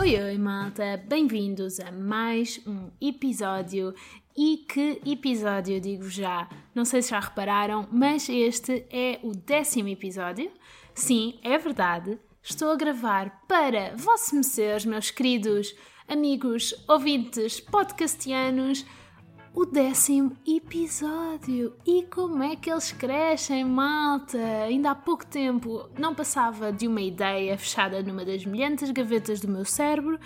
Oi, oi, malta! Bem-vindos a mais um episódio. E que episódio, digo já. Não sei se já repararam, mas este é o décimo episódio. Sim, é verdade. Estou a gravar para vossos meus queridos amigos, ouvintes, podcastianos o décimo episódio. E como é que eles crescem, malta? Ainda há pouco tempo não passava de uma ideia fechada numa das milhentas gavetas do meu cérebro.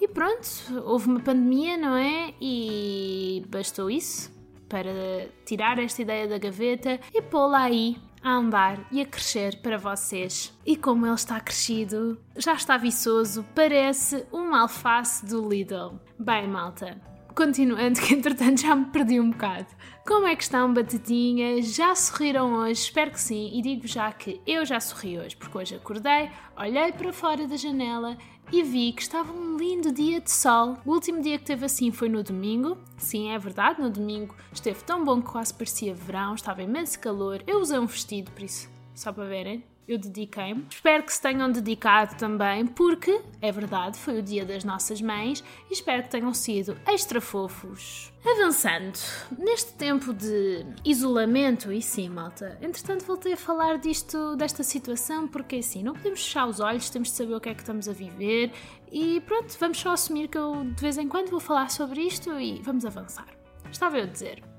E pronto, houve uma pandemia, não é? E bastou isso para tirar esta ideia da gaveta e pô-la aí a andar e a crescer para vocês. E como ele está crescido, já está viçoso, parece uma alface do Lidl. Bem, malta, continuando, que entretanto já me perdi um bocado. Como é que estão, batatinhas? Já sorriram hoje? Espero que sim, e digo já que eu já sorri hoje, porque hoje acordei, olhei para fora da janela e vi que estava um lindo dia de sol. O último dia que teve assim foi no domingo. Sim, é verdade, no domingo esteve tão bom que quase parecia verão, estava imenso calor. Eu usei um vestido, por isso, só para verem eu dediquei-me. Espero que se tenham dedicado também, porque, é verdade, foi o dia das nossas mães e espero que tenham sido extra fofos. Avançando, neste tempo de isolamento, e sim, malta, entretanto voltei a falar disto, desta situação, porque assim, não podemos fechar os olhos, temos de saber o que é que estamos a viver e pronto, vamos só assumir que eu de vez em quando vou falar sobre isto e vamos avançar. Estava eu a dizer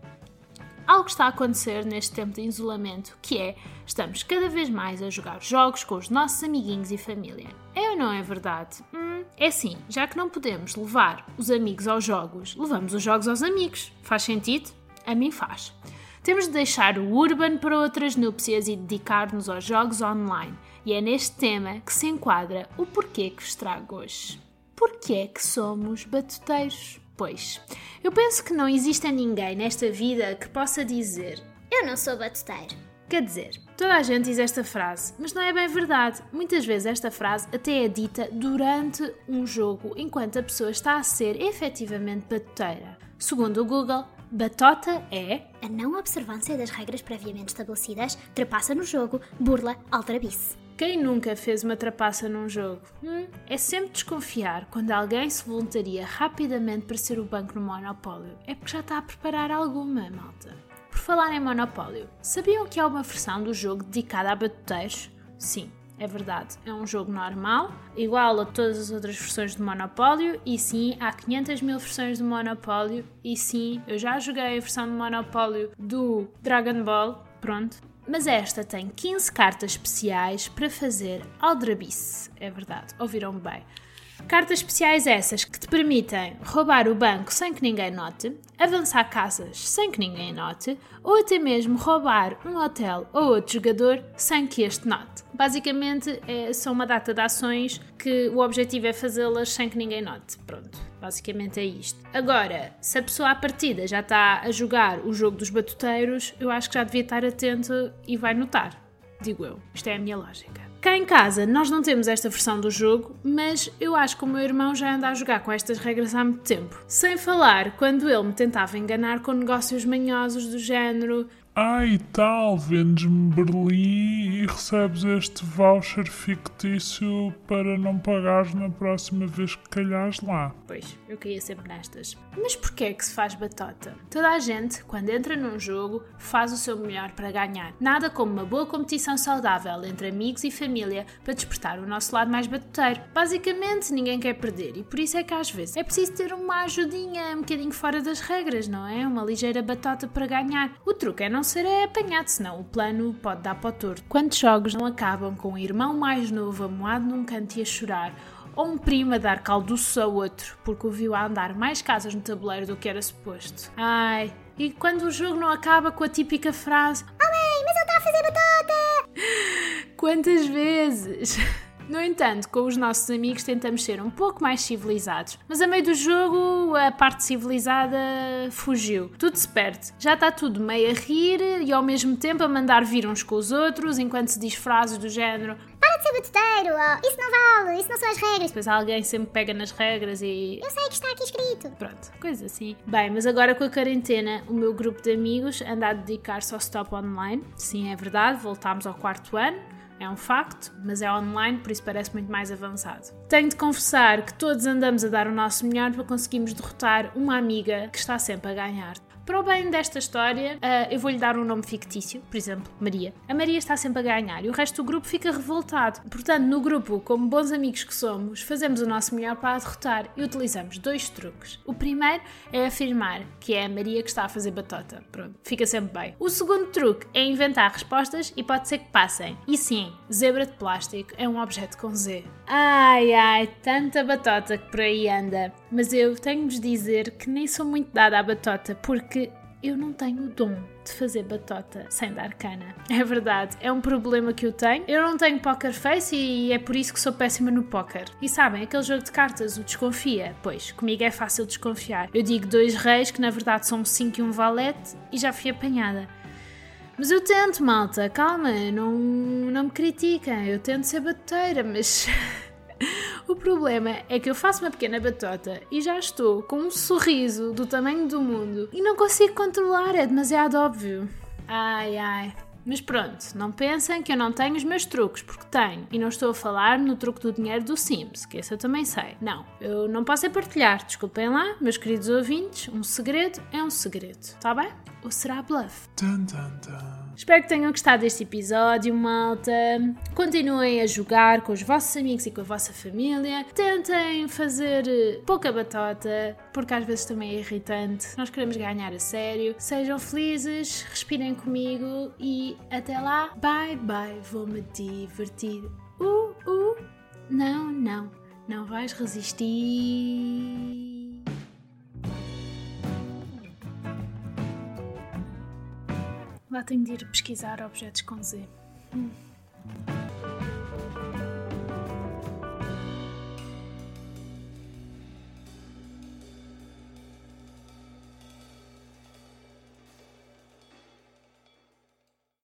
algo está a acontecer neste tempo de isolamento, que é estamos cada vez mais a jogar jogos com os nossos amiguinhos e família. É ou não é verdade? Hum, é assim, já que não podemos levar os amigos aos jogos, levamos os jogos aos amigos. Faz sentido? A mim faz. Temos de deixar o urban para outras núpcias e dedicar-nos aos jogos online. E é neste tema que se enquadra o porquê que vos trago hoje. Porquê é que somos batuteiros? Pois, eu penso que não existe ninguém nesta vida que possa dizer Eu não sou batuteiro. Quer dizer, toda a gente diz esta frase, mas não é bem verdade. Muitas vezes esta frase até é dita durante um jogo, enquanto a pessoa está a ser efetivamente batuteira. Segundo o Google, batota é a não observância das regras previamente estabelecidas, trapassa no jogo, burla, aldrabice. Quem nunca fez uma trapaça num jogo? Hum, é sempre desconfiar quando alguém se voluntaria rapidamente para ser o banco no Monopólio. É porque já está a preparar alguma, malta. Por falar em Monopólio, sabiam que há uma versão do jogo dedicada a batuteiros? Sim, é verdade. É um jogo normal, igual a todas as outras versões de Monopólio, e sim, há 500 mil versões de Monopólio, e sim, eu já joguei a versão de Monopólio do Dragon Ball, pronto, mas esta tem 15 cartas especiais para fazer aldrabice. É verdade, ouviram bem. Cartas especiais essas que te permitem roubar o banco sem que ninguém note, avançar casas sem que ninguém note, ou até mesmo roubar um hotel ou outro jogador sem que este note. Basicamente, é, são uma data de ações que o objetivo é fazê-las sem que ninguém note. Pronto, basicamente é isto. Agora, se a pessoa à partida já está a jogar o jogo dos batuteiros, eu acho que já devia estar atento e vai notar. Digo eu. Isto é a minha lógica. Cá em casa nós não temos esta versão do jogo, mas eu acho que o meu irmão já anda a jogar com estas regras há muito tempo. Sem falar quando ele me tentava enganar com negócios manhosos do género ah, tal, vendes-me Berlim e recebes este voucher fictício para não pagares na próxima vez que calhares lá. Pois, eu caía sempre nestas. Mas porquê é que se faz batota? Toda a gente, quando entra num jogo, faz o seu melhor para ganhar. Nada como uma boa competição saudável entre amigos e família para despertar o nosso lado mais batoteiro. Basicamente, ninguém quer perder e por isso é que às vezes é preciso ter uma ajudinha um bocadinho fora das regras, não é? Uma ligeira batota para ganhar. O truque é não ser apanhado, senão o plano pode dar para o torto. Quantos jogos não acabam com o irmão mais novo amoado num canto e a chorar? Ou um primo a dar calduço ao outro, porque o viu a andar mais casas no tabuleiro do que era suposto. Ai, e quando o jogo não acaba com a típica frase Oh mas ele está a fazer batota! Quantas vezes? No entanto, com os nossos amigos tentamos ser um pouco mais civilizados, mas a meio do jogo a parte civilizada fugiu. Tudo se perde. Já está tudo meio a rir e ao mesmo tempo a mandar vir uns com os outros enquanto se diz frases do género Para de ser batuteiro, oh, isso não vale, isso não são as regras. Depois alguém sempre pega nas regras e. Eu sei que está aqui escrito. Pronto, coisa assim. Bem, mas agora com a quarentena, o meu grupo de amigos anda a dedicar-se ao stop online. Sim, é verdade, voltámos ao quarto ano é um facto, mas é online, por isso parece muito mais avançado. Tenho de confessar que todos andamos a dar o nosso melhor para conseguirmos derrotar uma amiga que está sempre a ganhar. Para o bem desta história, uh, eu vou-lhe dar um nome fictício, por exemplo, Maria. A Maria está sempre a ganhar e o resto do grupo fica revoltado. Portanto, no grupo, como bons amigos que somos, fazemos o nosso melhor para a derrotar e utilizamos dois truques. O primeiro é afirmar que é a Maria que está a fazer batota. Pronto, fica sempre bem. O segundo truque é inventar respostas e pode ser que passem. E sim, zebra de plástico é um objeto com Z. Ai ai, tanta batota que por aí anda. Mas eu tenho-vos dizer que nem sou muito dada à batota porque eu não tenho o dom de fazer batota sem dar cana. É verdade, é um problema que eu tenho. Eu não tenho poker face e é por isso que sou péssima no poker. E sabem, aquele jogo de cartas, o desconfia? Pois, comigo é fácil desconfiar. Eu digo dois reis, que na verdade são cinco e um valete, e já fui apanhada. Mas eu tento, malta, calma, não, não me critiquem. Eu tento ser bateira, mas. o problema é que eu faço uma pequena batota e já estou com um sorriso do tamanho do mundo e não consigo controlar, é demasiado óbvio. Ai ai. Mas pronto, não pensem que eu não tenho os meus truques, porque tenho. E não estou a falar no truque do dinheiro do Sims, que esse eu também sei. Não, eu não posso é partilhar. Desculpem lá, meus queridos ouvintes, um segredo é um segredo, tá bem? Ou será bluff? Tum, tum, tum. Espero que tenham gostado deste episódio, malta. Continuem a jogar com os vossos amigos e com a vossa família. Tentem fazer eh, pouca batota, porque às vezes também é irritante. Nós queremos ganhar a sério. Sejam felizes, respirem comigo e até lá. Bye bye, vou-me divertir. Uh, uh. Não, não, não vais resistir. Tenho de ir pesquisar objetos com Z. Hum.